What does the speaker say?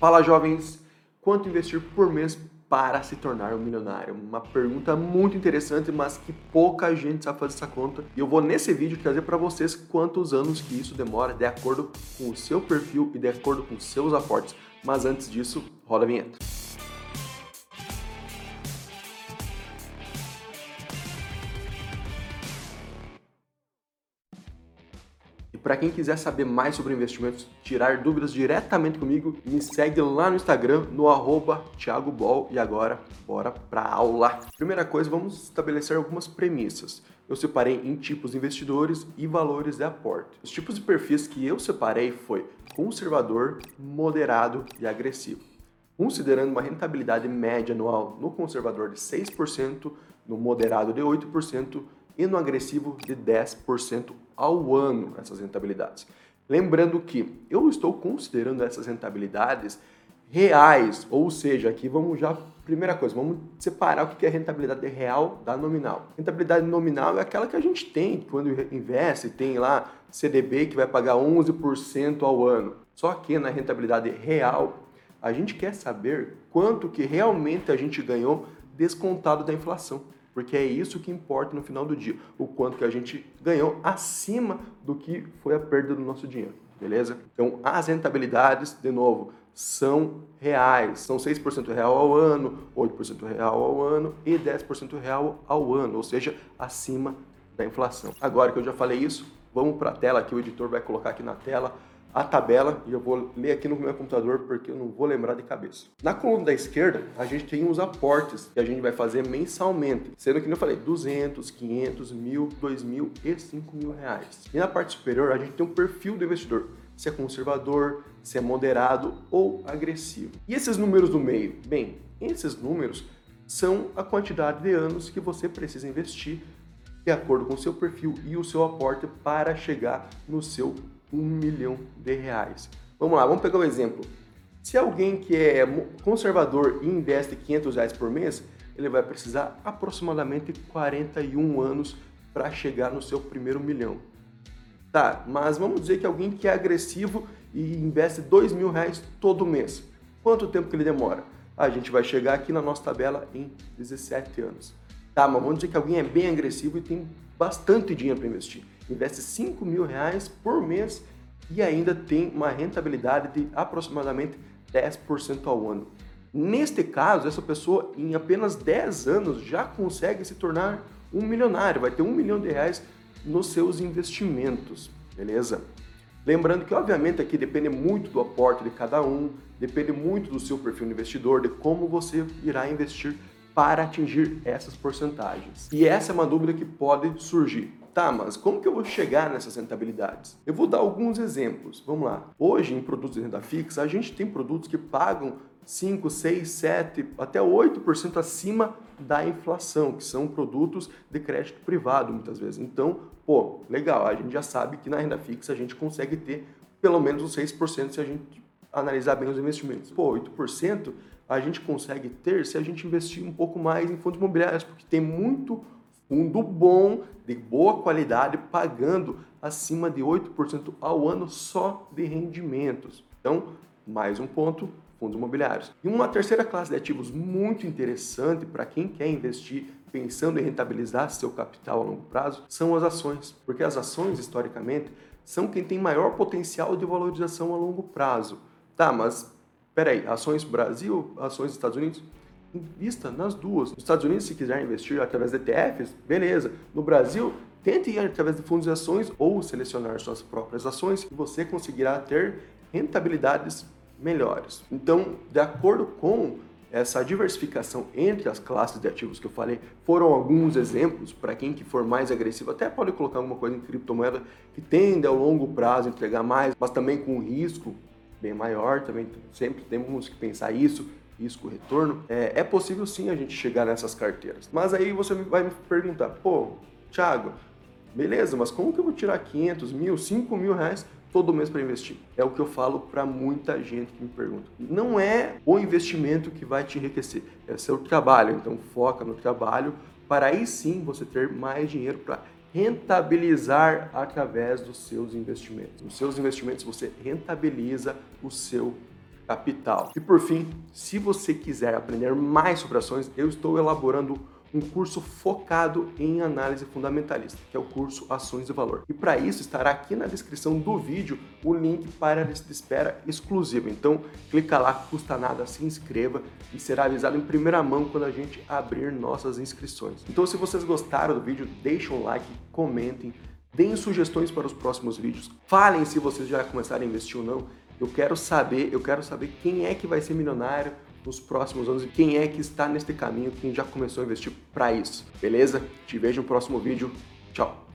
Fala jovens, quanto investir por mês para se tornar um milionário? Uma pergunta muito interessante, mas que pouca gente sabe fazer essa conta. E eu vou nesse vídeo trazer para vocês quantos anos que isso demora de acordo com o seu perfil e de acordo com seus aportes. Mas antes disso, roda a vinheta. Para quem quiser saber mais sobre investimentos, tirar dúvidas diretamente comigo, me segue lá no Instagram, no arroba Thiago. E agora, bora para aula. Primeira coisa, vamos estabelecer algumas premissas. Eu separei em tipos de investidores e valores de aporte. Os tipos de perfis que eu separei foi conservador, moderado e agressivo. Considerando uma rentabilidade média anual no conservador de 6%, no moderado de 8%, e no agressivo de 10% ao ano essas rentabilidades. Lembrando que eu estou considerando essas rentabilidades reais, ou seja, aqui vamos já, primeira coisa, vamos separar o que é rentabilidade real da nominal. Rentabilidade nominal é aquela que a gente tem quando investe, tem lá CDB que vai pagar 11% ao ano. Só que na rentabilidade real, a gente quer saber quanto que realmente a gente ganhou descontado da inflação porque é isso que importa no final do dia, o quanto que a gente ganhou acima do que foi a perda do nosso dinheiro, beleza? Então, as rentabilidades, de novo, são reais, são 6% real ao ano, 8% real ao ano e 10% real ao ano, ou seja, acima da inflação. Agora que eu já falei isso, vamos para a tela que o editor vai colocar aqui na tela a tabela e eu vou ler aqui no meu computador porque eu não vou lembrar de cabeça. Na coluna da esquerda, a gente tem os aportes que a gente vai fazer mensalmente, sendo que eu falei 200, 500, mil, dois mil e cinco mil reais. E na parte superior, a gente tem um perfil do investidor, se é conservador, se é moderado ou agressivo. E esses números do meio? Bem, esses números são a quantidade de anos que você precisa investir de acordo com o seu perfil e o seu aporte para chegar no seu um milhão de reais. Vamos lá, vamos pegar um exemplo. Se alguém que é conservador e investe 500 reais por mês, ele vai precisar aproximadamente 41 anos para chegar no seu primeiro milhão. Tá, mas vamos dizer que alguém que é agressivo e investe 2 mil reais todo mês. Quanto tempo que ele demora? A gente vai chegar aqui na nossa tabela em 17 anos. Tá, mas vamos dizer que alguém é bem agressivo e tem bastante dinheiro para investir investe 5 mil reais por mês e ainda tem uma rentabilidade de aproximadamente 10% ao ano. Neste caso, essa pessoa em apenas 10 anos já consegue se tornar um milionário, vai ter um milhão de reais nos seus investimentos, beleza? Lembrando que, obviamente, aqui depende muito do aporte de cada um, depende muito do seu perfil de investidor, de como você irá investir para atingir essas porcentagens. E essa é uma dúvida que pode surgir. Tá, mas como que eu vou chegar nessas rentabilidades? Eu vou dar alguns exemplos. Vamos lá. Hoje, em produtos de renda fixa, a gente tem produtos que pagam 5, 6, 7, até 8% acima da inflação, que são produtos de crédito privado, muitas vezes. Então, pô, legal, a gente já sabe que na renda fixa a gente consegue ter pelo menos os 6% se a gente analisar bem os investimentos. Pô, 8% a gente consegue ter se a gente investir um pouco mais em fundos imobiliários, porque tem muito fundo bom, de boa qualidade, pagando acima de 8% ao ano só de rendimentos. Então, mais um ponto, fundos imobiliários. E uma terceira classe de ativos muito interessante para quem quer investir pensando em rentabilizar seu capital a longo prazo são as ações, porque as ações, historicamente, são quem tem maior potencial de valorização a longo prazo. Tá, mas peraí, ações Brasil, ações Estados Unidos? invista nas duas. Nos Estados Unidos, se quiser investir através de ETFs, beleza. No Brasil, tente ir através de fundos de ações ou selecionar suas próprias ações e você conseguirá ter rentabilidades melhores. Então, de acordo com essa diversificação entre as classes de ativos que eu falei, foram alguns exemplos para quem que for mais agressivo, até pode colocar alguma coisa em criptomoeda que tende ao longo prazo entregar mais, mas também com risco bem maior, também sempre temos que pensar isso, risco, retorno, é, é possível sim a gente chegar nessas carteiras. Mas aí você vai me perguntar, pô, Thiago, beleza, mas como que eu vou tirar 500, mil, 5 mil reais todo mês para investir? É o que eu falo para muita gente que me pergunta. Não é o investimento que vai te enriquecer, é seu trabalho. Então foca no trabalho para aí sim você ter mais dinheiro para rentabilizar através dos seus investimentos. Nos seus investimentos você rentabiliza o seu capital. E por fim, se você quiser aprender mais sobre ações, eu estou elaborando um curso focado em análise fundamentalista, que é o curso Ações de Valor. E para isso estará aqui na descrição do vídeo o link para a lista de espera exclusiva. Então, clica lá, custa nada, se inscreva e será avisado em primeira mão quando a gente abrir nossas inscrições. Então, se vocês gostaram do vídeo, deixem um like, comentem, deem sugestões para os próximos vídeos, falem se vocês já começaram a investir ou não. Eu quero saber, eu quero saber quem é que vai ser milionário nos próximos anos e quem é que está neste caminho, quem já começou a investir para isso. Beleza? Te vejo no próximo vídeo. Tchau.